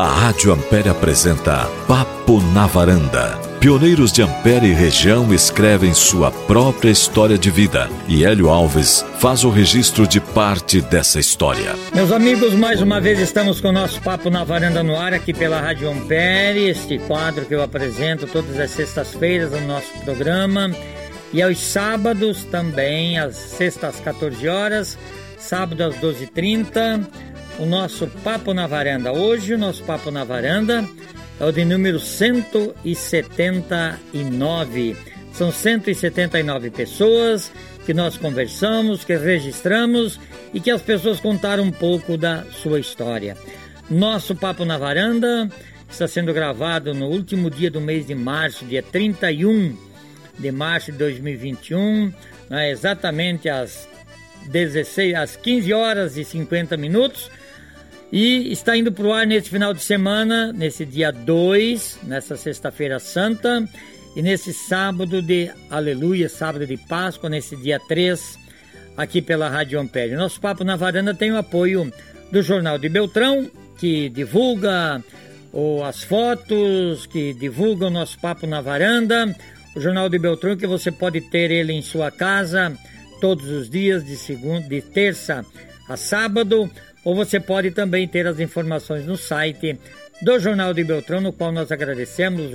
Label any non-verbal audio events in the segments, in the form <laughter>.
A Rádio Ampere apresenta Papo na Varanda. Pioneiros de Ampere e região escrevem sua própria história de vida e Hélio Alves faz o registro de parte dessa história. Meus amigos, mais uma vez estamos com o nosso Papo na Varanda no ar aqui pela Rádio Ampere, este quadro que eu apresento todas as sextas-feiras no nosso programa e aos sábados também, às sextas às 14 horas, sábado às 12h30 o nosso Papo na Varanda. Hoje, o nosso Papo na Varanda é o de número 179. São 179 pessoas que nós conversamos, que registramos e que as pessoas contaram um pouco da sua história. Nosso Papo na Varanda está sendo gravado no último dia do mês de março, dia 31 de março de 2021, né, exatamente às 16, às 15 horas e 50 minutos e está indo para o ar nesse final de semana, nesse dia 2, nessa sexta-feira santa, e nesse sábado de Aleluia, sábado de Páscoa, nesse dia 3, aqui pela Rádio Ampere. Nosso Papo na Varanda tem o apoio do Jornal de Beltrão, que divulga ou as fotos, que divulga o nosso Papo na Varanda. O Jornal de Beltrão, que você pode ter ele em sua casa todos os dias, de segunda, de terça a sábado ou você pode também ter as informações no site do Jornal de Beltrão, no qual nós agradecemos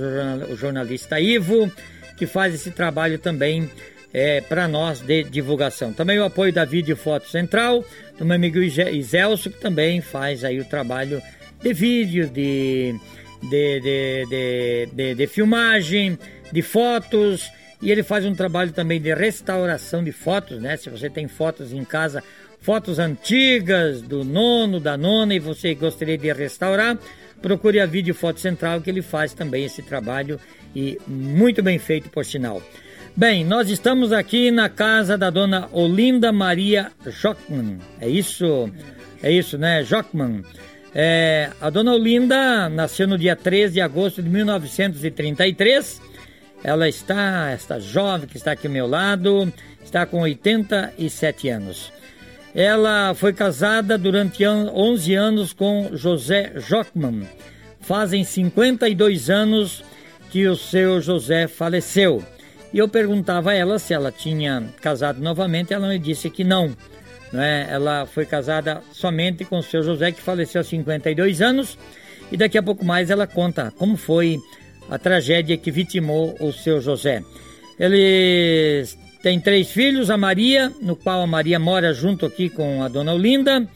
o jornalista Ivo, que faz esse trabalho também é, para nós de divulgação. Também o apoio da Vídeo Foto Central, do meu amigo Iselso, que também faz aí o trabalho de vídeo, de, de, de, de, de filmagem, de fotos, e ele faz um trabalho também de restauração de fotos, né? Se você tem fotos em casa fotos antigas do nono, da nona e você gostaria de restaurar, procure a Vídeo Foto Central que ele faz também esse trabalho e muito bem feito por sinal. Bem, nós estamos aqui na casa da dona Olinda Maria Jockman. É isso? É isso, né? Jockman. É, a dona Olinda nasceu no dia 13 de agosto de 1933. Ela está, esta jovem que está aqui ao meu lado, está com 87 anos. Ela foi casada durante 11 anos com José Jockman. Fazem 52 anos que o seu José faleceu. E eu perguntava a ela se ela tinha casado novamente, ela me disse que não. Né? Ela foi casada somente com o seu José, que faleceu há 52 anos. E daqui a pouco mais ela conta como foi a tragédia que vitimou o seu José. Eles tem três filhos, a Maria, no qual a Maria mora junto aqui com a dona Olinda,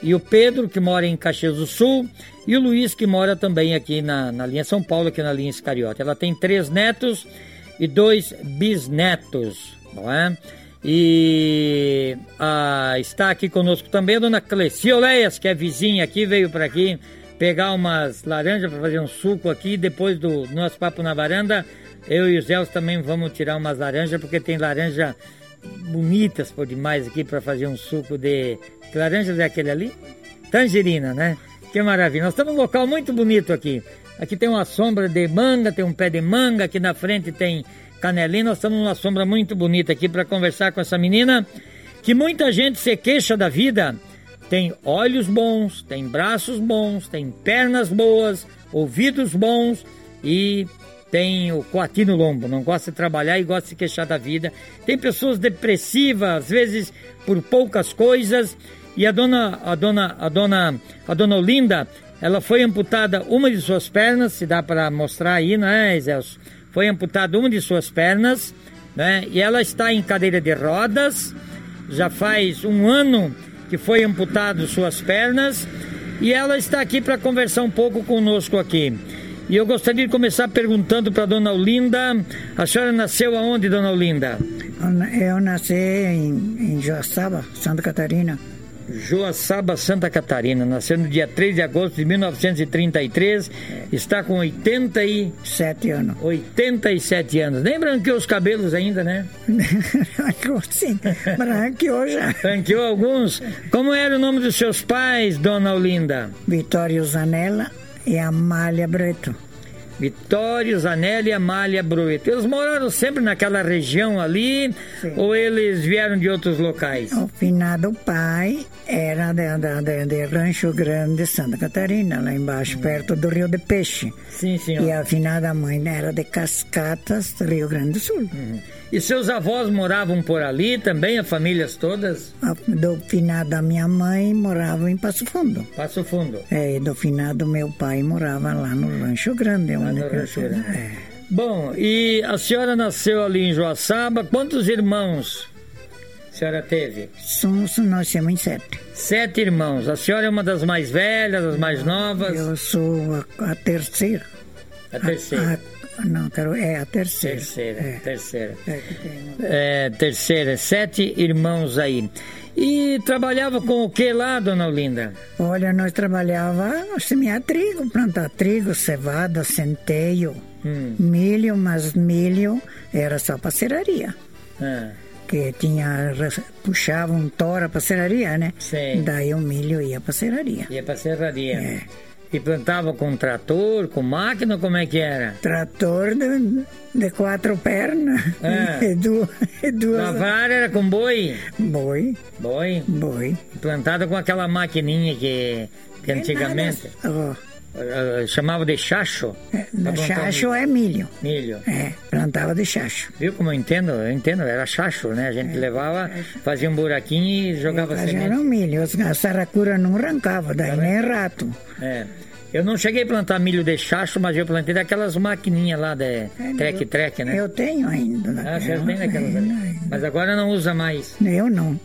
e o Pedro, que mora em Caxias do Sul, e o Luiz, que mora também aqui na, na linha São Paulo, aqui na linha Iscariote. Ela tem três netos e dois bisnetos, não é? E a, está aqui conosco também a dona Clecioleias, que é vizinha aqui, veio para aqui pegar umas laranjas para fazer um suco aqui, depois do nosso papo na varanda, eu e o Zé também vamos tirar umas laranjas, porque tem laranja bonitas por demais aqui para fazer um suco de. Que laranjas é aquele ali? Tangerina, né? Que maravilha. Nós estamos num local muito bonito aqui. Aqui tem uma sombra de manga, tem um pé de manga, aqui na frente tem canelinha. Nós estamos numa sombra muito bonita aqui para conversar com essa menina que muita gente se queixa da vida. Tem olhos bons, tem braços bons, tem pernas boas, ouvidos bons e tem o coati no lombo, não gosta de trabalhar e gosta de se queixar da vida. Tem pessoas depressivas, às vezes por poucas coisas. E a dona, a dona, a dona, a dona Olinda, ela foi amputada uma de suas pernas, se dá para mostrar aí, né, Excelso? Foi amputada uma de suas pernas, né? E ela está em cadeira de rodas. Já faz um ano que foi amputado suas pernas e ela está aqui para conversar um pouco conosco aqui. E eu gostaria de começar perguntando para dona Olinda, a senhora nasceu aonde, dona Olinda? Eu nasci em, em Joaçaba, Santa Catarina. Joaçaba, Santa Catarina. Nasceu no dia 3 de agosto de 1933. Está com 87 anos. 87 anos. Nem branqueou os cabelos ainda, né? branqueou <laughs> sim. Branqueou já. Branqueou alguns. Como era o nome dos seus pais, dona Olinda? Vitório Zanella e Amália Breto. Vitório, Zanelli e Amália Brueto. Eles moraram sempre naquela região ali Sim. ou eles vieram de outros locais? O finado pai era de, de, de, de Rancho Grande, Santa Catarina, lá embaixo, hum. perto do Rio de Peixe. Sim, senhor. E a finada mãe era de Cascatas, Rio Grande do Sul. Hum. E seus avós moravam por ali também, as famílias todas? A, do finado da minha mãe morava em Passo Fundo. Passo Fundo. É, e do finado meu pai morava lá no Rancho Grande. Lá no Rancho Grande. É. Bom, e a senhora nasceu ali em Joaçaba. Quantos irmãos a senhora teve? Somos, nós somos sete. Sete irmãos. A senhora é uma das mais velhas, das mais novas? Eu sou a, a terceira. A terceira. A, não, quero, é a terceira. Terceira, é. terceira. É, é, terceira, sete irmãos aí. E trabalhava com o que lá, dona Olinda? Olha, nós trabalhávamos semear trigo, plantar trigo, cevada, centeio, hum. milho, mas milho era só para serraria. Ah. Que tinha, puxava um tora para serraria, né? Sim. Daí o milho ia para serraria. Ia para serraria. É. E plantava com trator, com máquina, como é que era? Trator de, de quatro pernas. É. <laughs> E duas, e duas... Lavar era com boi? Boi. Boi? Boi. Plantada com aquela maquininha que, que antigamente... Oh. Uh, chamava de chacho. É, chacho é milho. Milho. É, plantava de chacho. Viu como eu entendo? Eu entendo, era chacho, né? A gente é, levava, fazia um buraquinho e jogava semente. Era um milho, a saracura não arrancava, daí nem rato. É. Eu não cheguei a plantar milho de chacho, mas eu plantei daquelas maquininhas lá de é, trek-trek, né? Eu tenho ainda. Ah, você tem daquelas ali. Mas agora não usa mais. Eu não.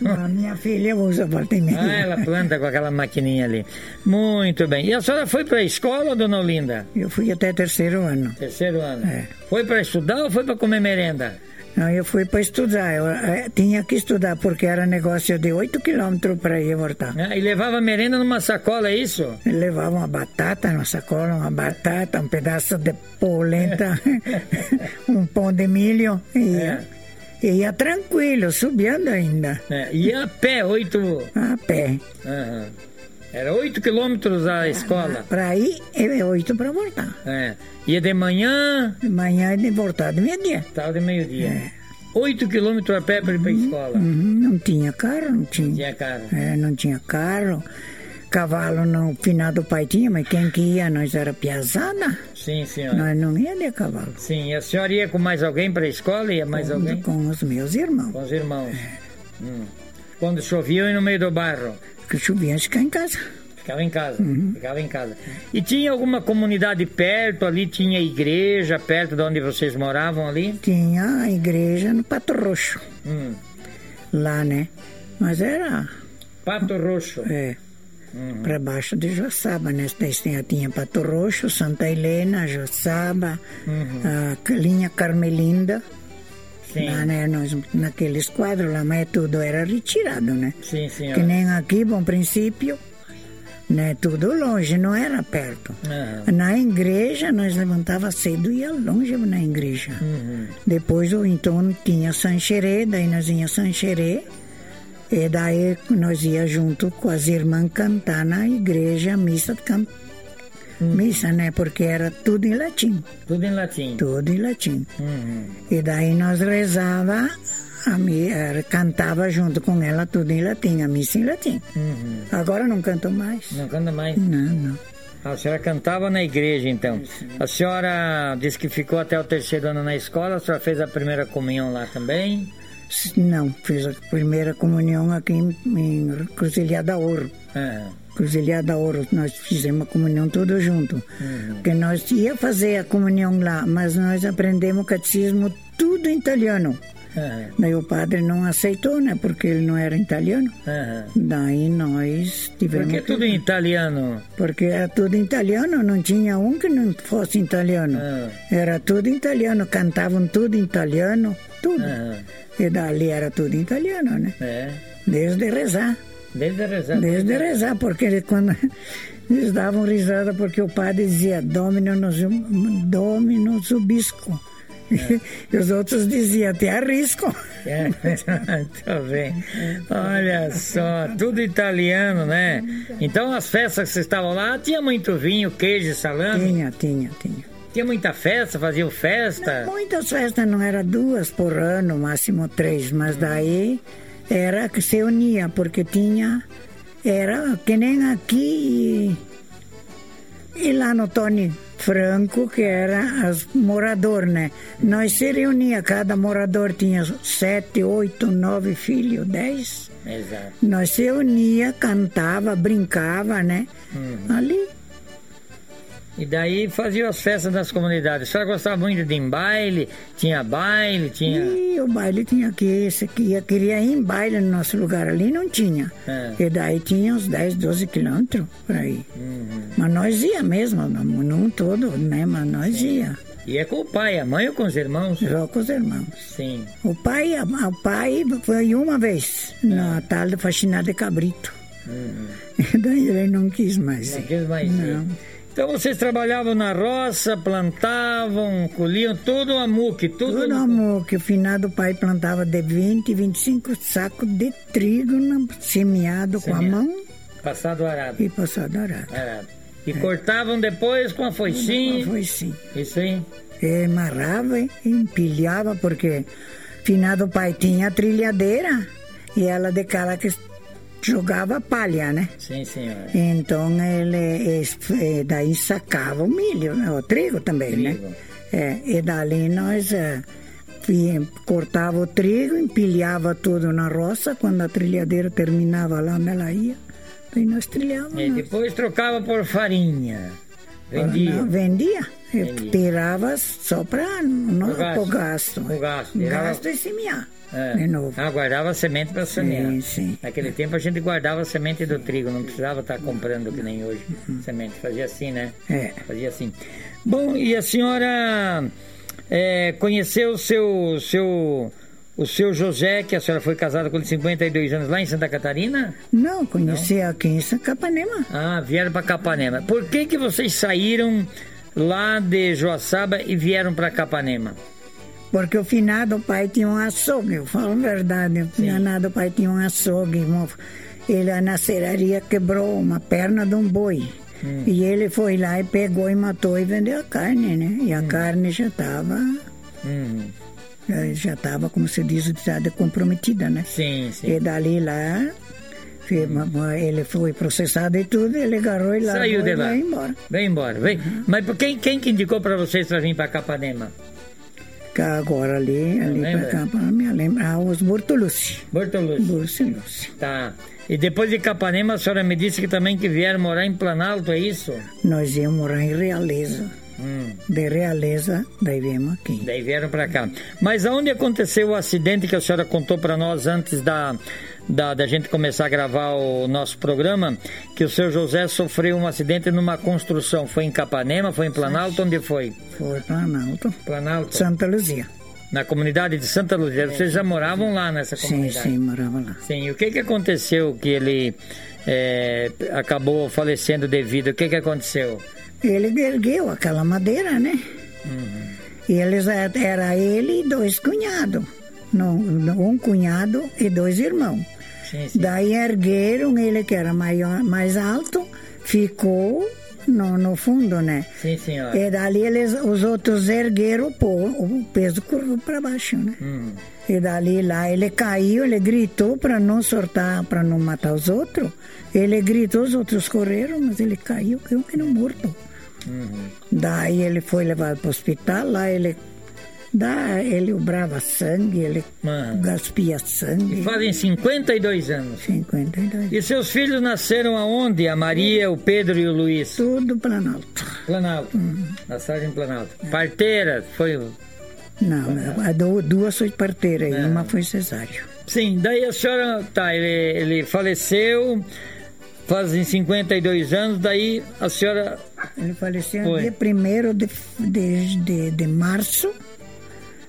não? <laughs> A minha filha usa meia. Ah, ela planta com aquela maquininha ali. Muito bem. E a senhora foi para a escola, dona Olinda? Eu fui até terceiro ano. Terceiro ano? É. Foi para estudar ou foi para comer merenda? Não, eu fui para estudar. Eu, eu, eh, tinha que estudar porque era negócio de 8 quilômetros para ir e voltar. Ah, e levava merenda numa sacola, é isso? Eu levava uma batata na sacola, uma batata, um pedaço de polenta, <laughs> um pão de milho e é. ia tranquilo, subindo ainda. É, ia a pé, oito... A pé. Uhum. Era oito quilômetros a escola? Para ir é oito para voltar. É. Ia de manhã? De manhã e de voltar de meio-dia. Estava de meio-dia. É. Oito quilômetros a pé para ir para a escola? Uhum, não tinha carro, não tinha. Não tinha carro. É, não tinha carro. Cavalo no final do pai tinha, mas quem que ia? Nós era piazada. Sim, senhora. Nós não ia de cavalo. Sim, e a senhora ia com mais alguém para a escola? Ia mais com, alguém? Com os meus irmãos. Com os irmãos. É. Hum. Quando chovia, no meio do barro? Que chovia, ficava em casa. Ficava em casa, uhum. ficava em casa. E tinha alguma comunidade perto ali? Tinha igreja perto de onde vocês moravam ali? Tinha a igreja no Pato Roxo. Hum. Lá, né? Mas era... Pato Roxo? É. Uhum. Para baixo de Joaçaba, né? Tinha, tinha Pato Roxo, Santa Helena, Joaçaba, uhum. a linha Carmelinda. Sim. Lá, né, nós, naqueles quadros lá, mas tudo era retirado, né? Sim, sim. Que nem aqui, bom princípio, né? Tudo longe, não era perto. Uhum. Na igreja, nós levantava cedo e ia longe na igreja. Uhum. Depois, então, tinha Sancherê, daí nós ia Sancherê, e daí nós ia junto com as irmãs cantar na igreja, missa Uhum. Missa, né? Porque era tudo em latim. Tudo em latim. Tudo em latim. Uhum. E daí nós rezava, a mi, cantava junto com ela tudo em latim, a missa em latim. Uhum. Agora não canto mais. Não canta mais? Não, não. A senhora cantava na igreja, então. A senhora disse que ficou até o terceiro ano na escola, a senhora fez a primeira comunhão lá também? Não, fiz a primeira comunhão aqui em, em Cruzilhada Ouro. É. Cruzilhada Ouro, nós fizemos a comunhão tudo junto. Uhum. Porque nós ia fazer a comunhão lá, mas nós aprendemos o catecismo tudo em italiano. Uhum. Daí o padre não aceitou, né? Porque ele não era italiano. Uhum. Daí nós tivemos. Porque que... tudo em italiano. Porque era tudo em italiano, não tinha um que não fosse italiano. Uhum. Era tudo em italiano, cantavam tudo em italiano, tudo. E dali era tudo em italiano, né? É. Desde rezar. Desde rezar. Desde rezar, porque quando <laughs> eles davam risada porque o padre dizia Dominus, Dominus Ubisco. É. <laughs> E os outros diziam, até arrisco. É, <laughs> tá bem. Olha só, tudo italiano, né? Então as festas que vocês estavam lá, tinha muito vinho, queijo, salame? Tinha, tinha, tinha. Tinha muita festa, faziam festa? Não, muitas festas, não era duas por ano, máximo três, mas daí era que se unia, porque tinha, era que nem aqui e, e lá no Tony Franco, que era os moradores, né? Nós se reunia, cada morador tinha sete, oito, nove filhos, dez. Exato. Nós se unia, cantava, brincava, né? Uhum. Ali. E daí fazia as festas das comunidades. A senhora gostava muito de ir em baile? Tinha baile? Tinha... E o baile tinha que esse que queria ir em baile no nosso lugar ali, não tinha. É. E daí tinha uns 10, 12 quilômetros por aí. Uhum. Mas nós ia mesmo, não todo, né? Mas nós Sim. ia. E é com o pai, a mãe ou com os irmãos? Só com os irmãos. Sim. O pai, o pai foi uma vez, na tal de faxinar de cabrito. Uhum. <laughs> daí ele não quis mais. Não quis mais. Não. Ir. Então vocês trabalhavam na roça, plantavam, colhiam tudo a muque, tudo. Tudo a muque. O finado pai plantava de 20, 25 sacos de trigo semeado, com a mão. Passado arado. E passado arado. arado. E é. cortavam depois com a foicinha. Com a foicinha. Isso aí. E amarrava e empilhava, porque finado pai tinha a trilhadeira e ela de cara que jogava palha, né? Sim, senhora. Então ele eh, daí sacava o milho, né? o trigo também, né? trigo. né? É, e dali nós é, cortava o trigo, empilhava tudo na roça, quando a trilhadeira terminava lá onde ela ia, aí nós trilhávamos. E depois trocava por farinha. Vendia. Não, vendia. Vendia. Tirava só para não o gasto. O gasto, o gasto, e semear. É. De novo. Ah, guardava semente para semear. Sim, sim. Naquele tempo a gente guardava a semente do trigo, não precisava estar tá comprando que nem hoje uhum. semente. Fazia assim, né? É. Fazia assim. Bom, e a senhora é, conheceu o seu, seu, o seu José, que a senhora foi casada com ele 52 anos lá em Santa Catarina? Não, conheci não? aqui em Capanema. Ah, vieram para Capanema. Por que que vocês saíram lá de Joaçaba e vieram para Capanema? Porque o finado pai tinha um açougue, eu falo a verdade. O finado pai tinha um açougue. Ele na serraria quebrou uma perna de um boi. Hum. E ele foi lá e pegou e matou e vendeu a carne, né? E a hum. carne já estava. Hum. Já estava, como se diz, comprometida, né? Sim, sim. E dali lá, ele foi processado e tudo, ele agarrou e lá Saiu de lá. veio embora. Veio embora. Veio. Uhum. Mas quem, quem que indicou para vocês para vir para Capanema? agora ali, ali para cá, para me lembrar, os Bortolucci. Bortolucci. Bortolucci. Tá. E depois de Capanema, a senhora me disse que também que vieram morar em Planalto, é isso? Nós íamos morar em Realeza. Hum. De Realeza, daí viemos aqui. Daí vieram para cá. Mas aonde aconteceu o acidente que a senhora contou para nós antes da da, da gente começar a gravar o nosso programa, que o seu José sofreu um acidente numa construção. Foi em Capanema, foi em Planalto, onde foi? Foi Planalto. Planalto. Santa Luzia. Na comunidade de Santa Luzia. É. Vocês já moravam lá nessa comunidade? Sim, sim, morava lá. Sim, e o que que aconteceu que ele é, acabou falecendo devido? O que que aconteceu? Ele ergueu aquela madeira, né? Uhum. E eles, era ele e dois cunhados. Um cunhado e dois irmãos. Sim, sim. Daí ergueram ele, que era maior, mais alto, ficou no, no fundo, né? Sim, senhora. E dali eles, os outros ergueram o, o peso curvou para baixo, né? Hum. E dali lá ele caiu, ele gritou para não soltar, para não matar os outros. Ele gritou, os outros correram, mas ele caiu, caiu que não morto. Uhum. Daí ele foi levado para o hospital, lá ele Dá, ele obrava sangue, ele Mano. gaspia sangue. E fazem 52 anos. 52. E seus filhos nasceram aonde? A Maria, o Pedro e o Luiz? Tudo Planalto. Planalto. Nasceram em Planalto. É. Parteira, foi... Não, a duas foi parteira e é. uma foi cesáreo. Sim, daí a senhora, tá, ele, ele faleceu, fazem 52 anos, daí a senhora... Ele faleceu no dia 1 de, de, de, de março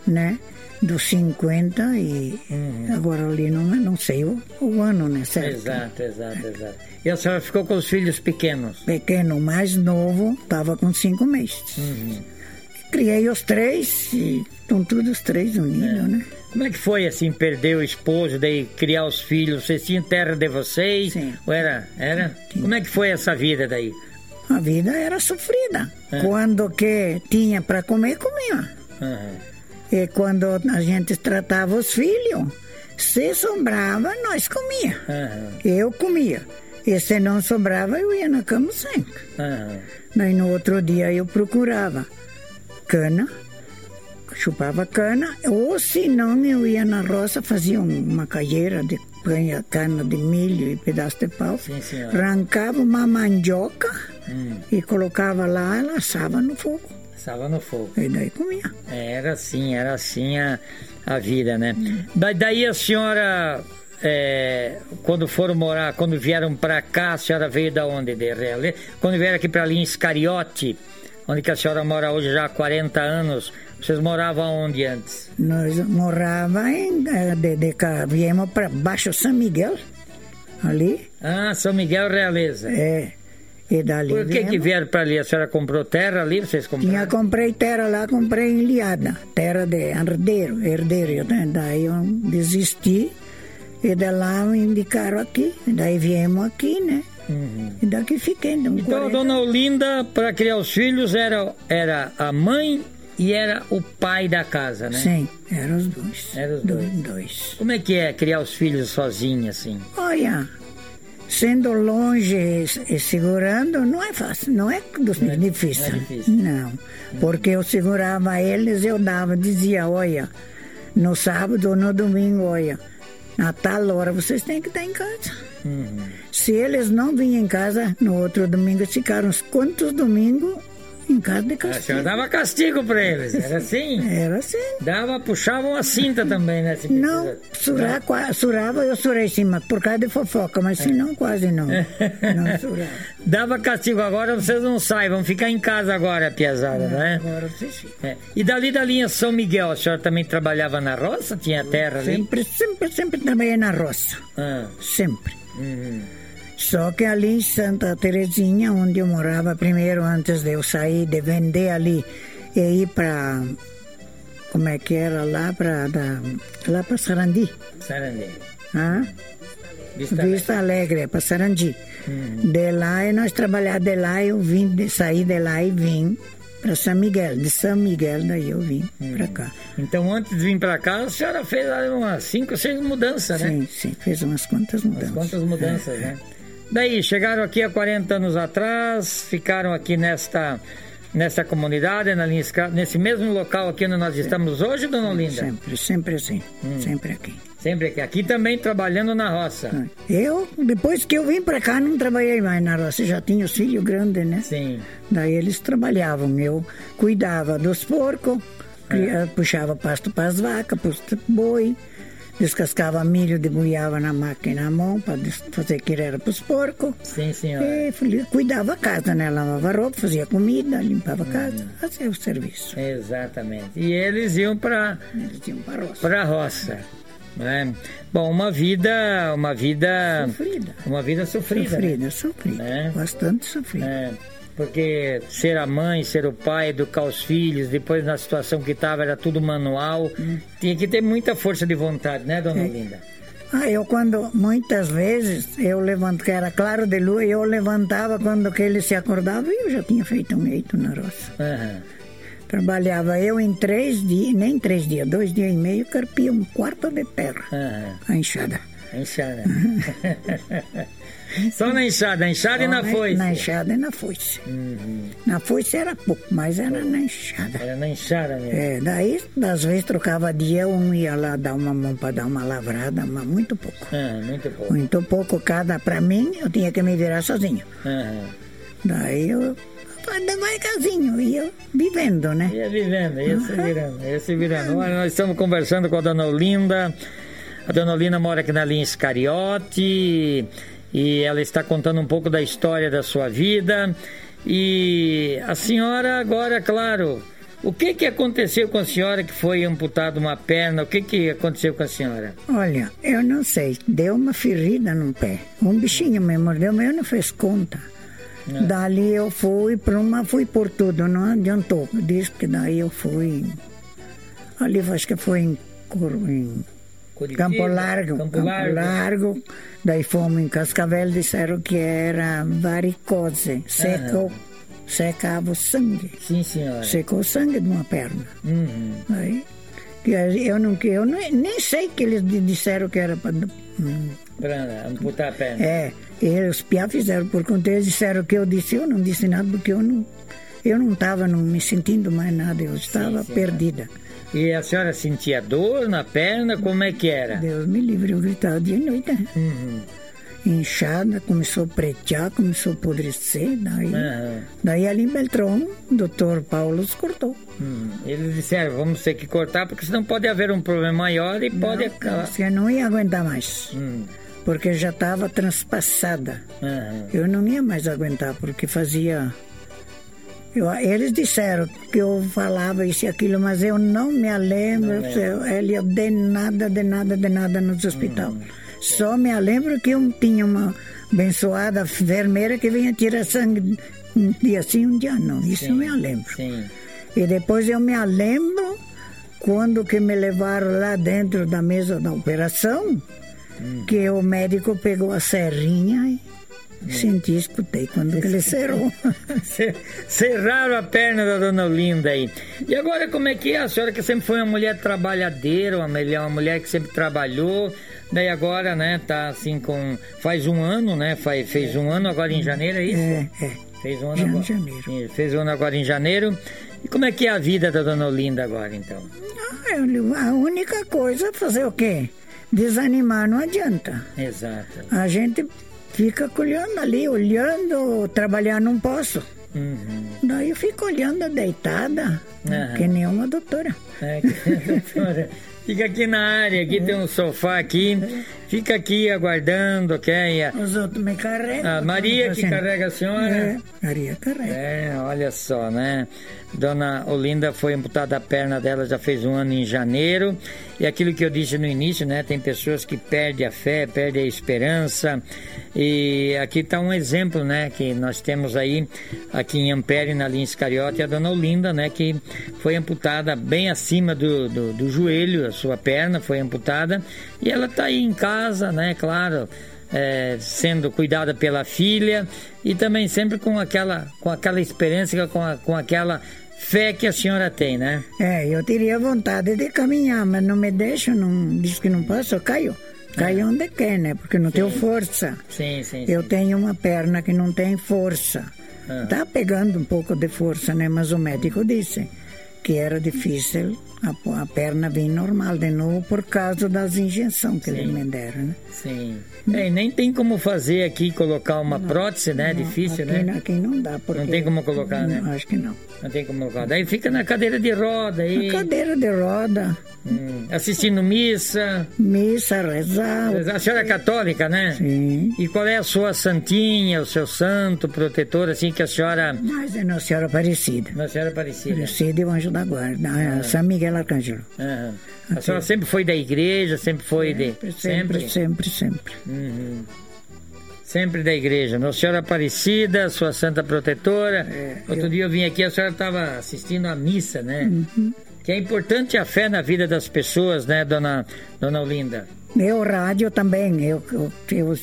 né? Dos 50 e uhum. agora ali não, não sei o, o, ano, né? Certo? Exato, exato, exato. E a senhora ficou com os filhos pequenos? Pequeno, mais novo estava com cinco meses. Uhum. criei os três e estão todos os três unidos, é. né? Como é que foi assim, perder o esposo, daí criar os filhos? Vocês tinham terra de vocês? Sim. Ou era? Era? Sim. Como é que foi essa vida daí? A vida era sofrida. É. Quando que tinha para comer, comia. Uhum. E quando a gente tratava os filhos, se sobrava, nós comia. Uhum. Eu comia. E se não sobrava, eu ia na cama sem. Uhum. Daí no outro dia eu procurava cana, chupava cana, ou se não eu ia na roça, fazia uma calheira de cana de milho e pedaço de pau, Sim, arrancava uma mandioca hum. e colocava lá, ela assava no fogo. Assava no fogo. E daí comia. Era assim, era assim a, a vida, né? Hum. Da, daí a senhora é, quando foram morar, quando vieram para cá, a senhora veio da onde? De Reale? Quando vieram aqui para ali em Iscariote, onde que a senhora mora hoje já há 40 anos, vocês moravam onde antes? Nós morávamos em, eh, de, viemos para Baixo São Miguel, ali. Ah, São Miguel Realeza. É. E dali Por que que vieram para ali? A senhora comprou terra ali? Vocês compraram? Tinha, comprei terra lá, comprei em Liada, terra de herdeiro, herdeiro. Daí eu desisti e de lá me indicaram aqui, daí viemos aqui, né? Uhum. E daqui fiquei. Então, 40. a dona Olinda, para criar os filhos, era, era a mãe e era o pai da casa, né? Sim, eram os dois. Eram os dois. dois. Como é que é criar os filhos sozinha, assim? Olha, sendo longe e segurando, não é fácil, não é, não é difícil. Não, é difícil. não, porque eu segurava eles, eu dava, dizia, olha, no sábado ou no domingo, olha a tal hora vocês têm que estar em casa. Uhum. Se eles não vinham em casa, no outro domingo ficaram quantos domingos em casa de castigo. A senhora dava castigo para eles, era assim? Era assim. Dava, puxava uma cinta também, né? não, surar, surava, eu surei cima, por causa de fofoca, mas se não, quase não. <laughs> não surava. Dava castigo, agora vocês não saem, vão ficar em casa agora, piazada, é, né? Agora vocês ficam. É. E dali da linha São Miguel, a senhora também trabalhava na roça? Tinha terra ali? Sempre, sempre, sempre trabalhei na roça. Ah. Sempre. Uhum. Só que ali em Santa Terezinha, onde eu morava primeiro, antes de eu sair, de vender ali e ir para. Como é que era lá para lá para Sarandi? Sarandi. Ah? Vista, Vista Alegre, para Sarandi. Hum. De lá e nós trabalhar de lá, eu vim de, sair de lá e vim para São Miguel. De São Miguel, daí eu vim hum. para cá. Então, antes de vir para cá, a senhora fez umas cinco, seis mudanças, né? Sim, sim, fez umas quantas mudanças. Umas quantas mudanças, é. né? Daí, chegaram aqui há 40 anos atrás, ficaram aqui nesta, nesta comunidade, na linha, nesse mesmo local aqui onde nós estamos hoje, dona Olinda? Sempre, sempre assim, hum. sempre aqui. Sempre aqui. Aqui também trabalhando na roça. Eu, depois que eu vim para cá, não trabalhei mais na roça. Já tinha os filhos grandes, né? Sim. Daí eles trabalhavam. Eu cuidava dos porcos, é. puxava pasto para as vacas, para os boi descascava milho, debulhava na máquina à mão para fazer que era para os porcos. Sim, senhora. E cuidava a casa, né? Lavava roupa, fazia comida, limpava a casa, hum. fazia o serviço. Exatamente. E eles iam para eles iam para a roça. Para a roça. Né? Bom, uma vida, uma vida sofrida, uma vida sofrida, sofrida, né? sofrida, né? bastante sofrida. É. Porque ser a mãe, ser o pai, educar os filhos, depois na situação que estava era tudo manual. Hum. Tinha que ter muita força de vontade, né, dona é. Linda? Ah, eu quando, muitas vezes, eu levanto, que era claro de lua, eu levantava quando que ele se acordava e eu já tinha feito um eito na roça. Uhum. Trabalhava eu em três dias, nem três dias, dois dias e meio, carpia um quarto de terra, uhum. a enxada. A enxada. <laughs> Só na enxada, na enxada Só e na foice. Na enxada e na foice. Uhum. Na foice era pouco, mas era na enxada. Era na enxada mesmo. É, daí, às vezes, trocava dia, um ia lá dar uma mão para dar uma lavrada, mas muito pouco. Ah, muito pouco. Muito pouco cada para mim, eu tinha que me virar sozinho. Uhum. Daí eu devagarzinho, ia vivendo, né? Ia vivendo, ia se virando, ia se virando. Olha, nós estamos conversando com a dona Olinda. A dona Olinda mora aqui na linha Iscariote e ela está contando um pouco da história da sua vida. E a senhora agora, claro, o que que aconteceu com a senhora que foi amputada uma perna? O que que aconteceu com a senhora? Olha, eu não sei, deu uma ferida no pé. Um bichinho me mordeu, mas eu não fez conta. É. Dali eu fui para uma, fui por tudo, não adiantou. Diz que daí eu fui. Ali acho que foi em, em Curitiba, Campo Largo. Campo, Campo Largo. Largo. Daí fomos em Cascavel, disseram que era varicose, secou. Secava o sangue. Sim, senhora. Secou o sangue de uma perna. Uhum. Aí, eu, não, eu nem sei que eles disseram que era para. Para amputar a perna. É, e os piá fizeram por conta, eles disseram que eu disse, eu não disse nada porque eu não eu não estava me sentindo mais nada, eu estava sim, sim, perdida. E a senhora sentia dor na perna? Como é que era? Deus me livre, eu gritava dia e noite. Né? Uhum. Inchada, começou a pretear, começou a apodrecer. Daí, uhum. daí ali em Beltrão, o doutor Paulo cortou. Uhum. Eles disseram, vamos ter que cortar, porque senão pode haver um problema maior e pode acabar. Eu não ia aguentar mais. Hum. Porque já estava transpassada. Eu não ia mais aguentar, porque fazia eu, eles disseram que eu falava isso e aquilo, mas eu não me lembro, eu, de nada, de nada, de nada nos hospital. Hum, Só me lembro que eu tinha uma abençoada enfermeira que vinha tirar sangue um dia sim, um dia não. Isso sim, eu me lembro. Sim. E depois eu me lembro quando que me levaram lá dentro da mesa da operação, hum. que o médico pegou a serrinha e Senti, escutei quando cerrou. <laughs> Cerraram a perna da dona Olinda aí. E agora como é que é? A senhora que sempre foi uma mulher trabalhadeira, uma mulher, uma mulher que sempre trabalhou, daí agora, né, tá assim com... Faz um ano, né? Faz, fez um ano agora em janeiro, é isso? É, é. Fez um ano agora. Em janeiro. Fez um ano agora em janeiro. E como é que é a vida da dona Olinda agora, então? Ah, a única coisa é fazer o quê? Desanimar não adianta. Exato. A gente fica olhando ali, olhando, trabalhar não posso. Uhum. Daí eu fico olhando deitada, uhum. que nem uma doutora. É, doutora. <laughs> Fica aqui na área, aqui é. tem um sofá aqui. Fica aqui aguardando, ok? Os outros me carregam. A Maria que carrega a senhora? É, Maria carrega. É, olha só, né? Dona Olinda foi amputada a perna dela, já fez um ano em janeiro. E aquilo que eu disse no início, né? Tem pessoas que perdem a fé, perdem a esperança. E aqui está um exemplo, né? Que nós temos aí, aqui em Ampere, na linha Iscariote, a Dona Olinda, né? Que foi amputada bem acima do, do, do joelho, a sua perna foi amputada. E ela está aí em casa, né? Claro é, sendo cuidada pela filha e também sempre com aquela, com aquela experiência, com, a, com aquela fé que a senhora tem, né? É, eu teria vontade de caminhar, mas não me deixo, não diz que não posso, eu caio. Caio é. onde quer, né? Porque não sim. tenho força. Sim, sim. Eu sim. tenho uma perna que não tem força. Ah. Tá pegando um pouco de força, né? Mas o médico disse que era difícil a, a perna vir normal de novo por causa das injeções que Sim. eles me deram, né? Sim. É, nem tem como fazer aqui, colocar uma não, prótese, né? Não, Difícil, aqui, né? Aqui não dá. Porque não tem como colocar, né? Acho que não. Não tem como colocar. Daí fica na cadeira de roda aí. Na cadeira de roda. Hum, assistindo missa. Missa, rezar. A senhora é católica, né? Sim. E qual é a sua santinha, o seu santo protetor, assim, que a senhora... Mas é Nossa Senhora Aparecida. Nossa Senhora Aparecida. Aparecida e o Anjo da Guarda. Ah. São Miguel Arcângelo. Ah. A senhora sempre foi da igreja, sempre foi sempre, de... Sempre, sempre, sempre. sempre. Uhum. Sempre da igreja. Nossa Senhora Aparecida, sua Santa Protetora. É, Outro eu... dia eu vim aqui, a senhora estava assistindo a missa, né? Uhum. Que é importante a fé na vida das pessoas, né, dona, dona Olinda? Meu rádio também. Eu, eu, eu,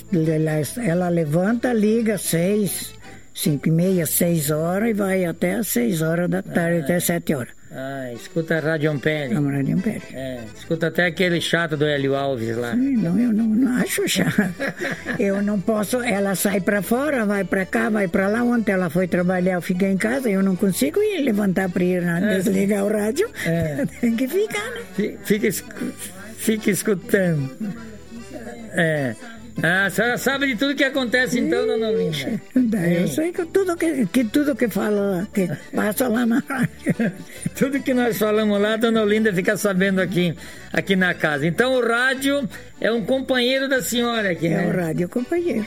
ela levanta, liga seis, cinco e meia, seis horas e vai até às seis horas da tarde, ah, até sete horas. Ah, escuta a Rádio Ampere. A Rádio Ampere. É, escuta até aquele chato do Hélio Alves lá. Não, eu não, não acho chato. <laughs> eu não posso, ela sai para fora, vai para cá, vai para lá. Ontem ela foi trabalhar, eu fiquei em casa, eu não consigo ir levantar para ir é. desligar o rádio. É. <laughs> Tem que ficar, né? Fica, fica escutando. É. Ah, a senhora sabe de tudo que acontece então, dona Olinda? Eu sei que tudo que, que, tudo que fala, que passa lá na rádio. <laughs> tudo que nós falamos lá, dona Olinda fica sabendo aqui, aqui na casa. Então o rádio é um companheiro da senhora aqui, né? É o rádio companheiro.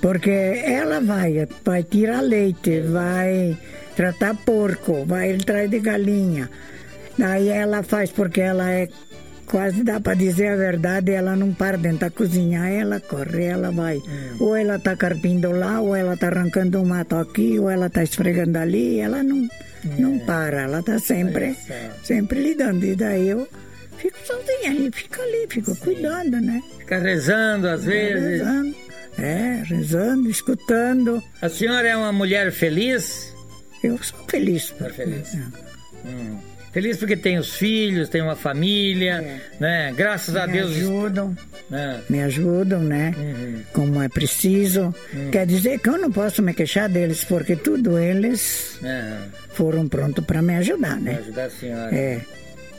Porque ela vai, vai tirar leite, vai tratar porco, vai atrás de galinha. Daí ela faz porque ela é quase dá para dizer a verdade, ela não para dentro da cozinha, ela corre, ela vai. Hum. Ou ela está carpindo lá, ou ela está arrancando um mato aqui, ou ela está esfregando ali, ela não, é. não para, ela está sempre, sempre lidando. E daí eu fico sozinha ali, fico ali, fico Sim. cuidando, né? Fica rezando às vezes. Rezando, é, rezando, escutando. A senhora é uma mulher feliz? Eu sou feliz. Tá feliz. É. Hum. Feliz porque tem os filhos, tem uma família, é. né? Graças me a Deus. Me ajudam, é. me ajudam, né? Uhum. Como é preciso. Uhum. Quer dizer que eu não posso me queixar deles, porque tudo eles uhum. foram prontos para me ajudar, né? Para ajudar a senhora. É.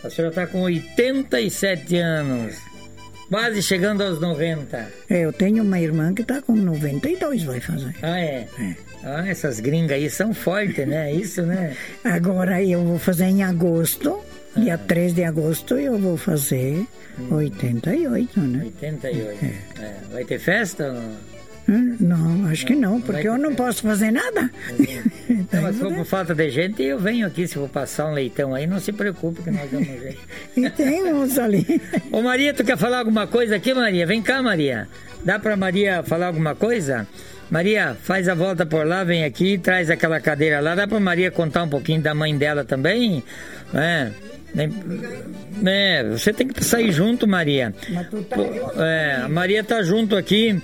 A senhora está com 87 anos. Quase chegando aos 90. É, eu tenho uma irmã que está com 92, vai fazer. Ah, é? É. Ah, essas gringas aí são fortes, né? Isso, né? <laughs> Agora eu vou fazer em agosto, ah. dia 3 de agosto, eu vou fazer hum. 88, né? 88. É. É. Vai ter festa não? Hum, não, acho que não, porque eu não posso fazer nada. <laughs> então, mas se for por falta de gente, eu venho aqui. Se vou passar um leitão aí, não se preocupe que nós damos jeito. <laughs> e tem uns ali. Ô Maria, tu quer falar alguma coisa aqui, Maria? Vem cá, Maria. Dá pra Maria falar alguma coisa? Maria, faz a volta por lá, vem aqui, traz aquela cadeira lá. Dá pra Maria contar um pouquinho da mãe dela também? É. É, você tem que sair junto, Maria. Tá é, a Maria tá junto aqui.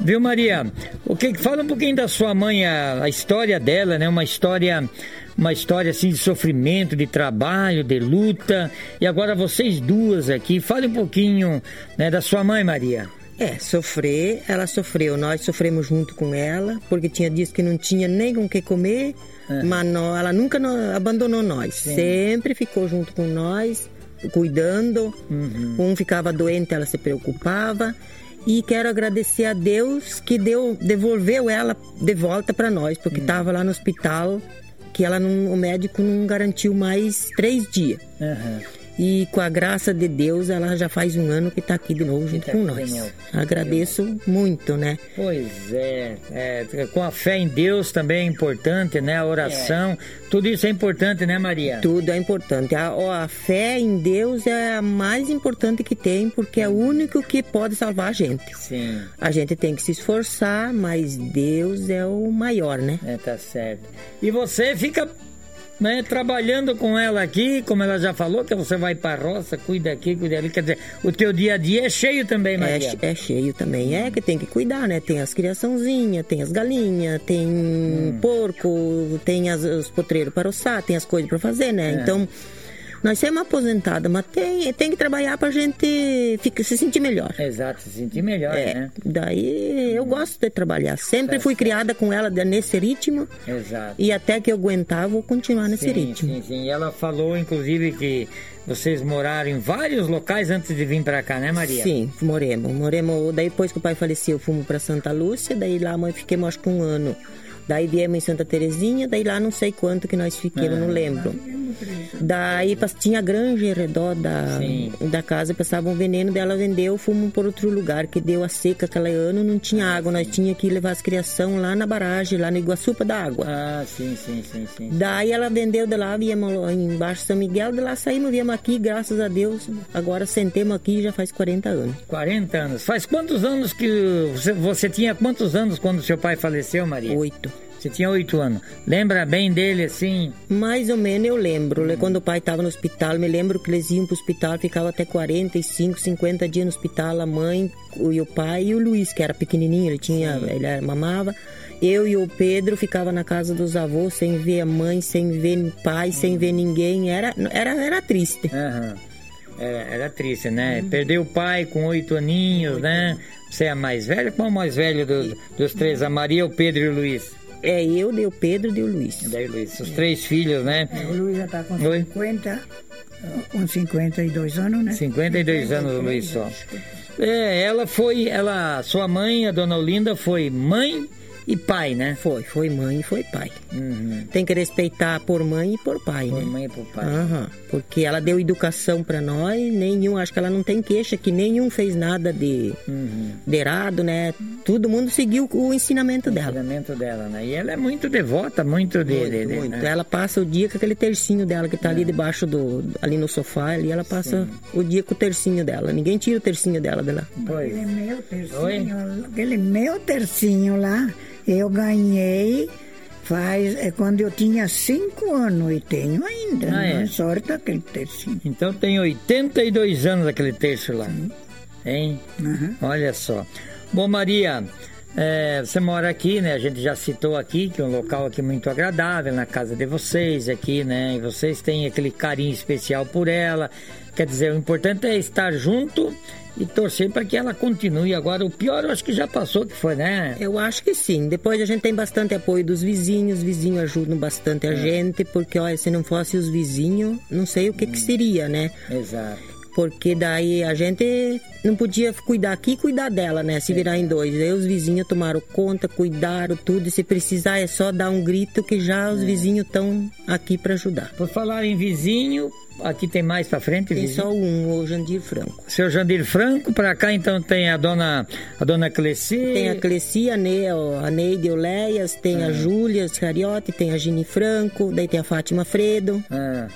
Viu, Maria? O que fala um pouquinho da sua mãe, a, a, história dela, né? Uma história, uma história assim de sofrimento, de trabalho, de luta. E agora vocês duas aqui, fale um pouquinho, né, da sua mãe, Maria. É, sofrer, ela sofreu, nós sofremos junto com ela, porque tinha dias que não tinha nem com o que comer, é. mas ela nunca abandonou nós, Sim. sempre ficou junto com nós, cuidando. Uhum. Um ficava doente, ela se preocupava e quero agradecer a Deus que deu, devolveu ela de volta para nós, porque estava hum. lá no hospital que ela não, o médico não garantiu mais três dias. Uhum. E com a graça de Deus, ela já faz um ano que está aqui de novo junto tá com nós. Agradeço muito, né? Pois é, é, com a fé em Deus também é importante, né? A oração, é. tudo isso é importante, né, Maria? Tudo é importante. A, a fé em Deus é a mais importante que tem, porque é o único que pode salvar a gente. Sim. A gente tem que se esforçar, mas Deus é o maior, né? É, tá certo. E você fica né, trabalhando com ela aqui, como ela já falou, que você vai para a roça, cuida aqui, cuida ali, quer dizer, o teu dia a dia é cheio também, é Maria. É, é cheio também, é que tem que cuidar, né? Tem as criaçãozinhas, tem as galinhas, tem hum. porco, tem as, os potreiros para roçar, tem as coisas para fazer, né? É. Então nós somos aposentados, mas tem, tem que trabalhar para a gente ficar, se sentir melhor. Exato, se sentir melhor, é, né? Daí eu gosto de trabalhar. Sempre tá fui certo. criada com ela nesse ritmo. Exato. E até que eu aguentar, vou continuar nesse sim, ritmo. Sim, sim. E ela falou, inclusive, que vocês moraram em vários locais antes de vir para cá, né, Maria? Sim, moremos. Moremos. Daí, depois que o pai faleceu, fomos para Santa Lúcia. Daí lá, mãe, fiquemos acho que um ano. Daí viemos em Santa Terezinha, daí lá não sei quanto que nós fiquemos, ah, não lembro. Daí tinha granja em redor da, da casa, passavam veneno, dela vendeu, fomos por outro lugar, que deu a seca aquele ano, não tinha água, nós tinha que levar as criação lá na barragem, lá no Iguaçu para dar água. Ah, sim, sim, sim, sim. Daí ela vendeu de lá, viemos embaixo de São Miguel, de lá saímos, viemos aqui, graças a Deus, agora sentemos aqui já faz 40 anos. 40 anos. Faz quantos anos que você, você tinha quantos anos quando seu pai faleceu, Maria? Oito. Você tinha oito anos. Lembra bem dele assim? Mais ou menos eu lembro. Hum. Quando o pai estava no hospital, me lembro que eles iam para o hospital, ficava até 45, 50 dias no hospital. A mãe e o pai e o Luiz, que era pequenininho, ele tinha, Sim. ele mamava. Eu e o Pedro ficava na casa dos avós, sem ver a mãe, sem ver pai, sem ver ninguém. Era, era, era triste. Uhum. Era, era, triste, né? Uhum. Perdeu o pai com oito aninhos, né? Você é mais velho? Qual é o mais velho do, dos três? A Maria, o Pedro e o Luiz? É eu, deu Pedro e o Luiz. Daí Luiz, os três filhos, né? É, o Luiz já está com Oi? 50, com 52 anos, né? 52 anos o Luiz só. É, ela foi, ela, sua mãe, a dona Olinda, foi mãe e pai, né? Foi, foi mãe e foi pai. Uhum. Tem que respeitar por mãe e por pai, por né? mãe e por pai. Uhum. Porque ela deu educação para nós, nenhum, acho que ela não tem queixa que nenhum fez nada de, uhum. de errado, né? Todo mundo seguiu o ensinamento dela. O ensinamento dela, né? E ela é muito devota, muito de... Muito, de, de muito. Né? Ela passa o dia com aquele tercinho dela que tá ali é. debaixo do... ali no sofá, ali ela passa Sim. o dia com o tercinho dela. Ninguém tira o tercinho dela dela. Pois. Aquele meu tercinho, Oi? aquele meu tercinho lá, eu ganhei faz é quando eu tinha cinco anos e tenho ainda. Ah, é? Sorte aquele tercinho. Então tem 82 anos aquele terço lá. Sim. Hein? Uhum. Olha só. Bom, Maria, é, você mora aqui, né? A gente já citou aqui que é um local aqui muito agradável na casa de vocês aqui, né? E vocês têm aquele carinho especial por ela. Quer dizer, o importante é estar junto e torcer para que ela continue. Agora, o pior eu acho que já passou, que foi, né? Eu acho que sim. Depois a gente tem bastante apoio dos vizinhos, os vizinhos ajudam bastante a é. gente, porque, olha, se não fosse os vizinhos, não sei o que, hum. que seria, né? Exato porque daí a gente não podia cuidar aqui e cuidar dela, né? Se virar em dois. Aí os vizinhos tomaram conta, cuidaram tudo. E se precisar é só dar um grito que já os é. vizinhos estão aqui para ajudar. Por falar em vizinho, Aqui tem mais para frente? Tem vizinho? só um, o Jandir Franco. Seu Jandir Franco, para cá então tem a dona a dona Cleci. Tem a Cleci, a, ne, a Neide Oleias, tem ah. a Júlia Cariotti, tem a Gini Franco, daí tem a Fátima Fredo. Ah.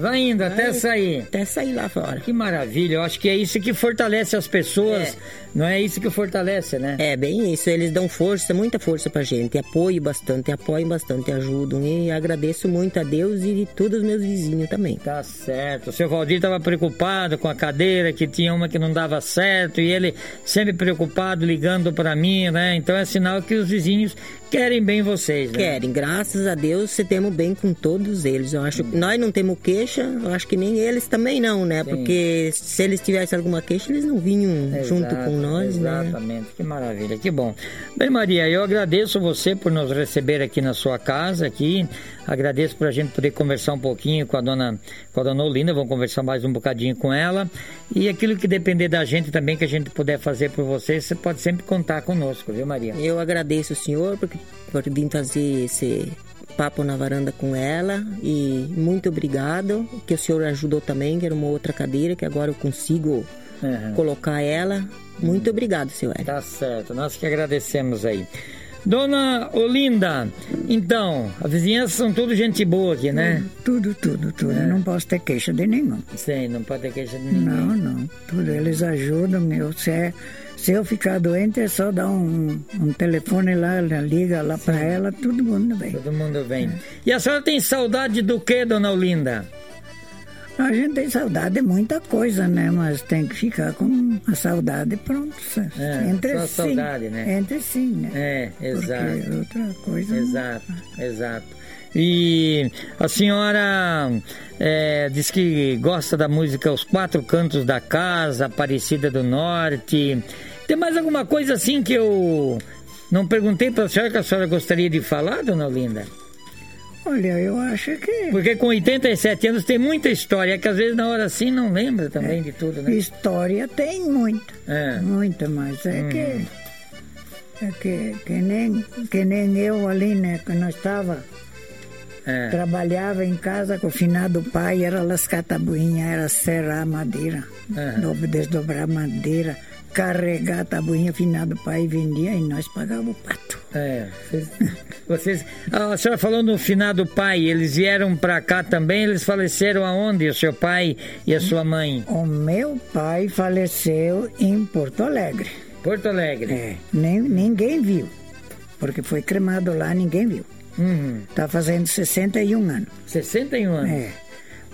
Vai indo até Vai, sair. Até sair lá fora. Que maravilha. Eu acho que é isso que fortalece as pessoas. É. Não é isso que fortalece, né? É, bem isso. Eles dão força, muita força pra gente. Apoio bastante, apoiam bastante, ajudam. E agradeço muito a Deus e todos os meus vizinhos também. Tá certo. O seu Valdir estava preocupado com a cadeira, que tinha uma que não dava certo. E ele sempre preocupado, ligando para mim, né? Então é sinal que os vizinhos querem bem vocês, né? Querem. Graças a Deus, se temos bem com todos eles. Eu acho que nós não temos queixa, eu acho que nem eles também não, né? Sim. Porque se eles tivessem alguma queixa, eles não vinham Exato, junto com nós, exatamente. né? Exatamente, que maravilha, que bom. Bem, Maria, eu agradeço você por nos receber aqui na sua casa, aqui. Agradeço por a gente poder conversar um pouquinho com a dona, com a dona Olinda, vamos conversar mais um bocadinho com ela. E aquilo que depender da gente também, que a gente puder fazer por você, você pode sempre contar conosco, viu, Maria? Eu agradeço o senhor por, por vir trazer esse papo na varanda com ela e muito obrigado que o senhor ajudou também, que era uma outra cadeira que agora eu consigo uhum. colocar ela. Muito uhum. obrigado, senhor. Tá certo, nós que agradecemos aí. Dona Olinda, então, a vizinhança são tudo gente boa aqui, né? Tudo, tudo, tudo. É. Não posso ter queixa de nenhum. Sim, não pode ter queixa de ninguém. Não, não. Tudo. Eles ajudam, meu. Se, é, se eu ficar doente, é só dar um, um telefone lá, liga lá para ela, todo mundo vem. Todo mundo vem. É. E a senhora tem saudade do que, Dona Olinda? A gente tem saudade de muita coisa, né? Mas tem que ficar com a saudade pronto. É, entre só si. saudade, né? Entre si, né? É, exato. Porque outra coisa. Exato, não... exato. E a senhora é, diz que gosta da música Os Quatro Cantos da Casa, Aparecida do Norte. Tem mais alguma coisa assim que eu não perguntei para a senhora que a senhora gostaria de falar, dona Linda? Olha, eu acho que. Porque com 87 anos tem muita história, que às vezes na hora assim não lembra também é, de tudo, né? História tem muita. É. Muita, mas é hum. que. É que, que, nem, que nem eu ali, né? Que nós estava. É. Trabalhava em casa com o finado pai, era lascar tabuinha, era serrar madeira, é. desdobrar madeira carregar a tabuinha finado pai vendia e nós pagávamos o pato. É, vocês, vocês, a senhora falou no finado pai, eles vieram para cá também, eles faleceram aonde, o seu pai e a sua mãe? O meu pai faleceu em Porto Alegre. Porto Alegre? É, nem, ninguém viu, porque foi cremado lá, ninguém viu. Uhum. Tá fazendo 61 anos. 61 anos? É,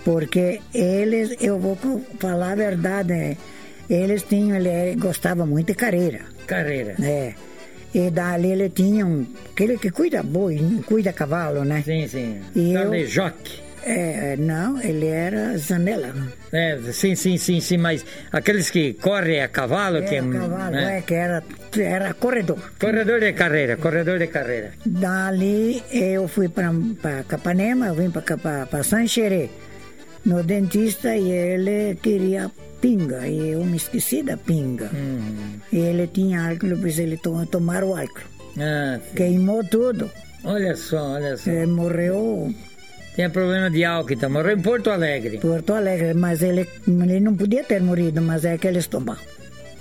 porque eles, eu vou falar a verdade, é, eles tinham, ele gostava muito de carreira. Carreira. É. E dali ele tinha um. Aquele que cuida boi, cuida cavalo, né? Sim, sim. E eu, joque. É, não, ele era zanela. É, sim, sim, sim, sim, mas aqueles que correm a cavalo, é, que cavalo, né? é, que era, era corredor. Corredor de carreira, corredor de carreira. Dali eu fui para Capanema, eu vim para Sanxerê, no dentista, e ele queria pinga, e eu me esqueci da pinga. Uhum. E ele tinha álcool, pois ele to, tomaram álcool. Ah, Queimou tudo. Olha só, olha só. Ele morreu. Tinha problema de álcool, então. Morreu em Porto Alegre. Porto Alegre, mas ele, ele não podia ter morrido, mas é que tomaram.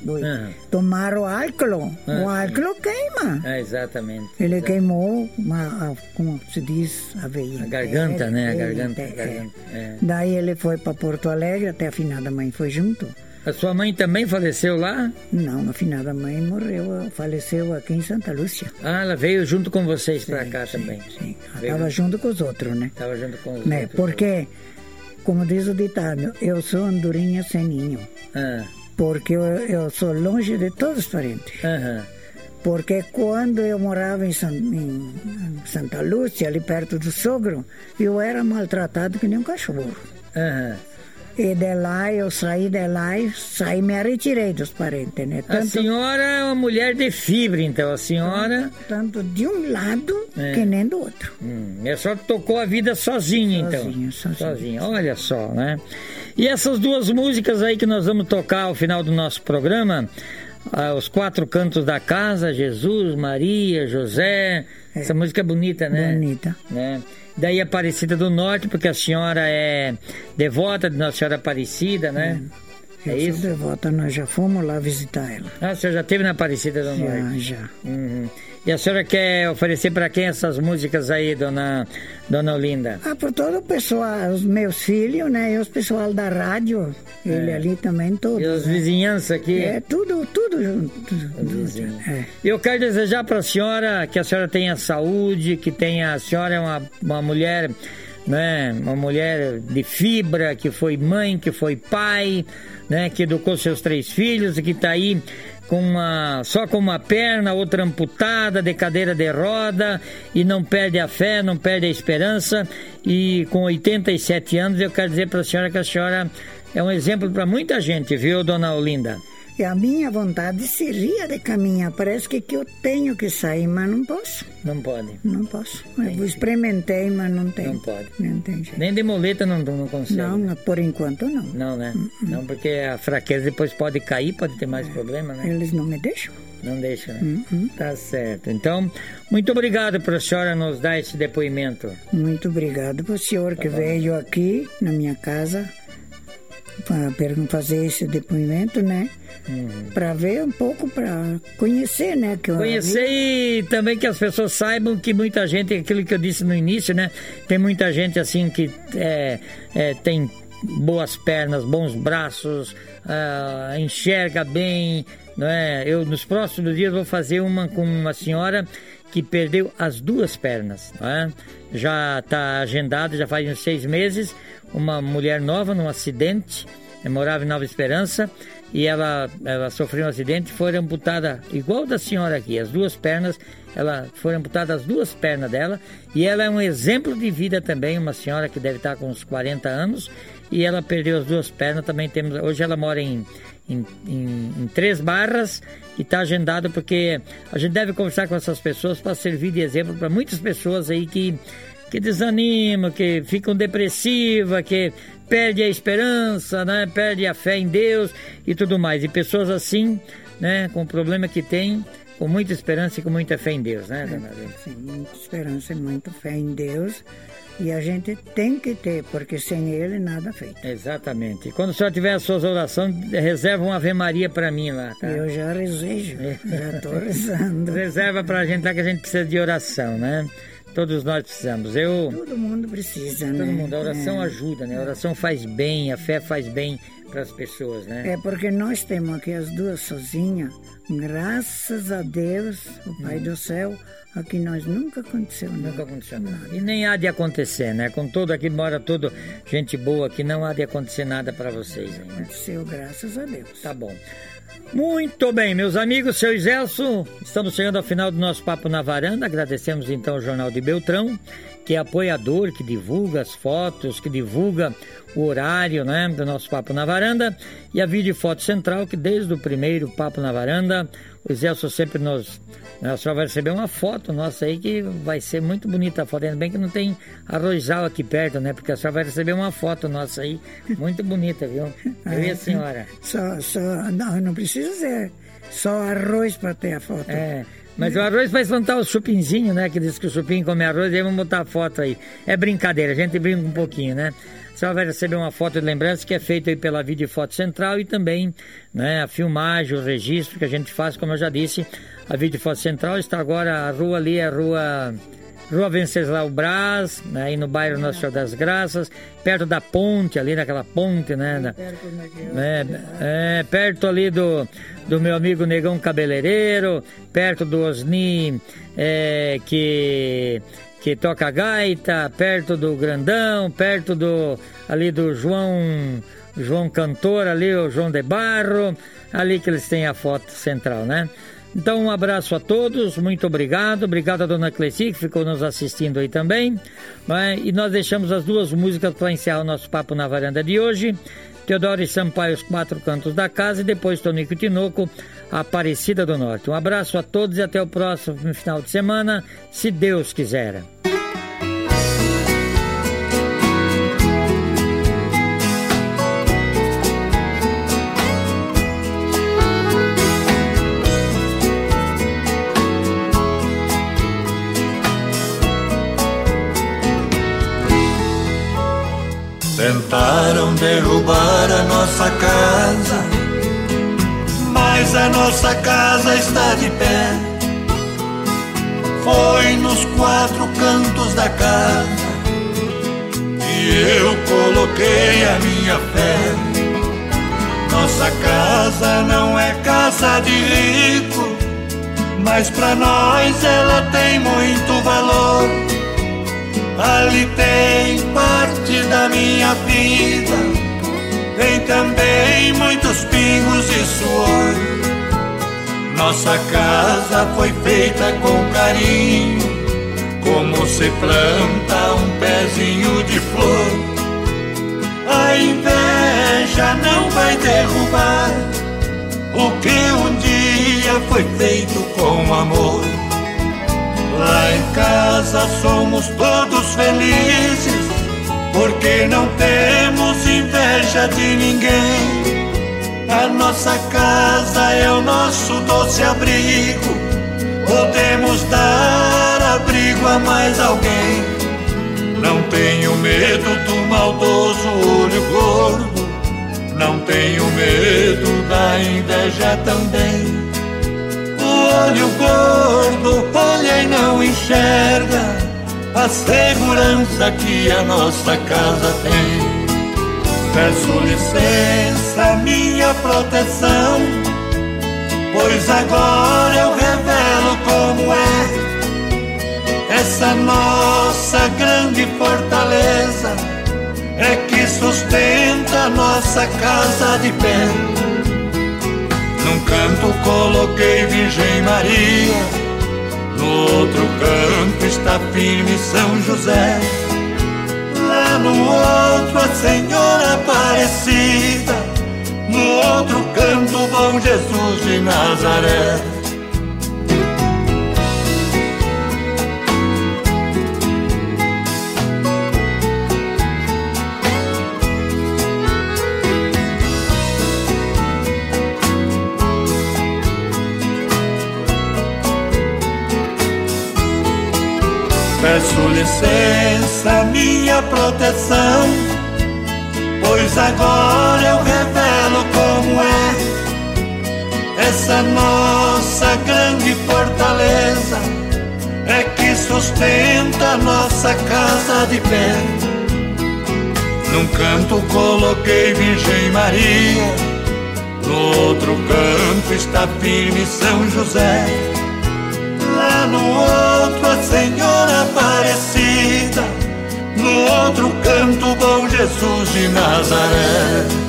Uhum. Tomaram álcool. Uhum. O álcool queima. É, exatamente. Ele exatamente. queimou, uma, como se diz, a veia. A garganta, é, né? A garganta. É, garganta. É. Daí ele foi para Porto Alegre, até a finada mãe foi junto. A sua mãe também faleceu lá? Não, a finada mãe morreu, faleceu aqui em Santa Lúcia. Ah, ela veio junto com vocês para cá sim, também? Sim, estava junto com os outros, né? Estava junto com os né? outros. Porque, como diz o ditado, eu sou andorinha sem ninho. Ah. Porque eu, eu, sou longe de todos os parentes. Uhum. Porque quando eu morava em, San, em, Santa Lúcia, ali perto do sogro, eu era maltratado que nem um cachorro. Uhum. E de lá, eu saí de lá e saí, me retirei dos parentes, né? Tanto, a senhora é uma mulher de fibra, então, a senhora... Tanto de um lado é. que nem do outro. Hum, a senhora tocou a vida sozinha, então? Sozinha, sozinha. Sozinha, olha só, né? E essas duas músicas aí que nós vamos tocar ao final do nosso programa, ah, Os Quatro Cantos da Casa, Jesus, Maria, José... É. Essa música é bonita, né? Bonita. Né? Daí Aparecida do Norte, porque a senhora é devota de Nossa Senhora Aparecida, né? É, é isso? devota, nós já fomos lá visitar ela. Ah, a senhora já esteve na Aparecida do Norte? Já, já. Uhum. E a senhora quer oferecer para quem essas músicas aí, dona, dona Olinda? Ah, para todo o pessoal, os meus filhos, né? E os pessoal da rádio, é. ele ali também, todos. E os né? vizinhanças aqui? É, tudo, tudo junto. É. Eu quero desejar para a senhora que a senhora tenha saúde, que tenha, a senhora é uma, uma mulher né? Uma mulher de fibra, que foi mãe, que foi pai, né? Que educou seus três filhos e que está aí com uma, só com uma perna, outra amputada, de cadeira de roda, e não perde a fé, não perde a esperança. E com 87 anos, eu quero dizer para a senhora que a senhora é um exemplo para muita gente, viu, dona Olinda? E a minha vontade seria de caminhar. Parece que, que eu tenho que sair, mas não posso. Não pode? Não posso. Eu experimentei, mas não tem. Não pode. Não tem jeito. Nem de moleta não, não consegue. Não, por enquanto não. Não, né? Uh -uh. Não, porque a fraqueza depois pode cair, pode ter mais é. problema, né? Eles não me deixam. Não deixam, né? Uh tá certo. Então, muito obrigado para a senhora nos dar esse depoimento. Muito obrigado para o senhor tá que bom. veio aqui na minha casa para fazer esse depoimento, né? Uhum. Para ver um pouco, para conhecer, né? Que conhecer e também que as pessoas saibam que muita gente, aquilo que eu disse no início, né? Tem muita gente assim que é, é, tem boas pernas, bons braços, uh, enxerga bem, não é? Eu nos próximos dias vou fazer uma com uma senhora que perdeu as duas pernas, não é? Já está agendado, já faz uns seis meses uma mulher nova num acidente, morava em Nova Esperança, e ela, ela sofreu um acidente foi amputada, igual da senhora aqui, as duas pernas, ela foi amputada as duas pernas dela, e ela é um exemplo de vida também, uma senhora que deve estar com uns 40 anos, e ela perdeu as duas pernas, também temos, hoje ela mora em, em, em, em Três Barras, e está agendado porque a gente deve conversar com essas pessoas para servir de exemplo para muitas pessoas aí que que desanimam, que ficam depressivas, que perde a esperança, né? Perde a fé em Deus e tudo mais. E pessoas assim, né? Com o problema que tem, com muita esperança e com muita fé em Deus, né, dona Sim, muita esperança e muita fé em Deus. E a gente tem que ter, porque sem ele nada feito. Exatamente. Quando o senhor tiver as suas orações, reserva uma Ave Maria para mim lá, tá? Eu já resejo, já estou rezando. <laughs> reserva para a gente lá que a gente precisa de oração, né? Todos nós precisamos. Eu, Todo mundo precisa, todo né? Todo mundo. A oração é. ajuda, né? A oração faz bem, a fé faz bem para as pessoas, né? É porque nós temos aqui as duas sozinhas. Graças a Deus, o Pai hum. do Céu, aqui nós nunca aconteceu nada. Nunca aconteceu nada. E nem há de acontecer, né? Com todo aqui mora todo gente boa aqui, não há de acontecer nada para vocês ainda. Aconteceu, graças a Deus. Tá bom. Muito bem, meus amigos, seu Iselso, estamos chegando ao final do nosso Papo na Varanda. Agradecemos então ao Jornal de Beltrão, que é apoiador, que divulga as fotos, que divulga o horário né, do nosso Papo na Varanda. E a Vídeo Foto Central, que desde o primeiro Papo na Varanda, o Iselso sempre nos a senhora vai receber uma foto nossa aí que vai ser muito bonita a foto. Ainda bem que não tem arrozal aqui perto, né? Porque a senhora vai receber uma foto nossa aí muito bonita, viu? <laughs> Eu e a senhora. Só, só, não, não precisa ser só arroz para ter a foto. É. Mas o arroz vai plantar o chupinzinho, né? Que diz que o chupim come arroz, e aí vamos botar a foto aí. É brincadeira, a gente brinca um pouquinho, né? Você vai receber uma foto de lembrança que é feita aí pela Vídeo Foto Central e também né, a filmagem, o registro que a gente faz, como eu já disse, a Vídeo Foto Central está agora, a rua ali é a rua Rua Venceslau Braz, né, aí no bairro Nossa Senhora das Graças, perto da ponte, ali naquela ponte, né? Na, é, é, perto ali do, do meu amigo Negão Cabeleireiro, perto do Osni, é, que, que toca gaita, perto do Grandão, perto do ali do João, João Cantor, ali, o João de Barro, ali que eles têm a foto central, né? Então, um abraço a todos, muito obrigado. Obrigado a dona Cleci, que ficou nos assistindo aí também. Né? E nós deixamos as duas músicas para encerrar o nosso papo na varanda de hoje. Teodoro e Sampaio, Os Quatro Cantos da Casa, e depois Tonico e Tinoco, Aparecida do Norte. Um abraço a todos e até o próximo final de semana, se Deus quiser. Derrubar a nossa casa, mas a nossa casa está de pé. Foi nos quatro cantos da casa e eu coloquei a minha fé. Nossa casa não é casa de rico, mas para nós ela tem muito valor Ali tem parte da minha vida, também muitos pingos de suor. Nossa casa foi feita com carinho, como se planta um pezinho de flor. A inveja não vai derrubar o que um dia foi feito com amor. Lá em casa somos todos felizes, porque não temos inveja de ninguém. A nossa casa é o nosso doce abrigo, podemos dar abrigo a mais alguém. Não tenho medo do maldoso olho gordo, não tenho medo da inveja também olho gordo olha e não enxerga a segurança que a nossa casa tem. Peço licença, minha proteção, pois agora eu revelo como é essa nossa grande fortaleza. É que sustenta a nossa casa de pé num canto coloquei Virgem Maria, outro canto está firme São José. Lá no outro a Senhora Aparecida, no outro canto Bom Jesus de Nazaré. Peço licença, minha proteção, pois agora eu revelo como é essa nossa grande fortaleza, é que sustenta nossa casa de pé. Num canto coloquei Virgem Maria, no outro canto está firme São José no outro a Senhora Aparecida, no outro canto Bom Jesus de Nazaré.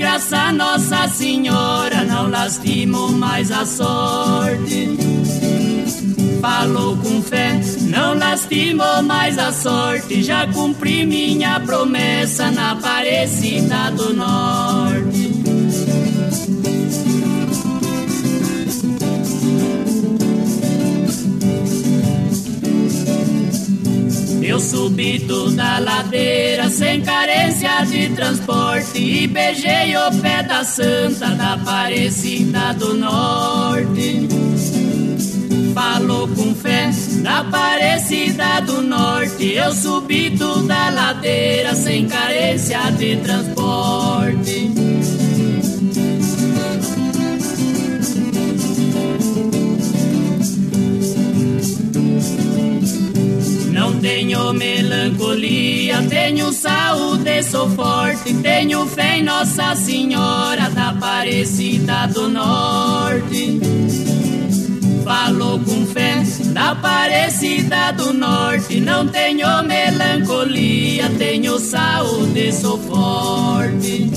Norte e graças a Nossa Senhora não lastimo mais a sorte. falou com fé, não lastimou mais a sorte. Já cumpri minha promessa na Aparecida do Norte. Eu subi toda a ladeira sem carência de transporte e beijei o pé da santa da Aparecida do Norte. Falou com fé da Aparecida do Norte. Eu subi toda a ladeira sem carência de transporte. Tenho melancolia, tenho saúde, sou forte, tenho fé em Nossa Senhora da Aparecida do Norte. Falou com fé da Aparecida do Norte, não tenho melancolia, tenho saúde, sou forte.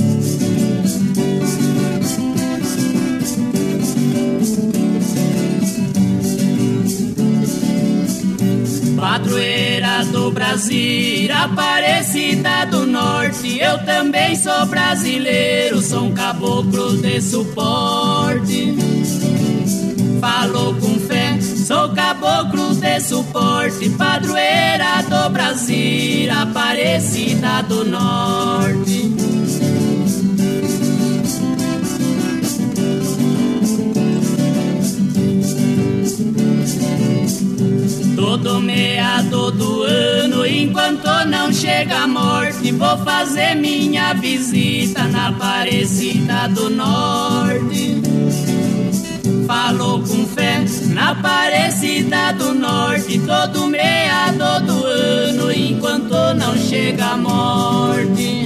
Padroeira do Brasil, Aparecida do Norte, eu também sou brasileiro, sou um caboclo de suporte. Falou com fé, sou caboclo de suporte, padroeira do Brasil, Aparecida do Norte. Todo meado do ano, enquanto não chega a morte, vou fazer minha visita na Aparecida do Norte. Falou com fé na Aparecida do Norte, todo meado do ano, enquanto não chega a morte.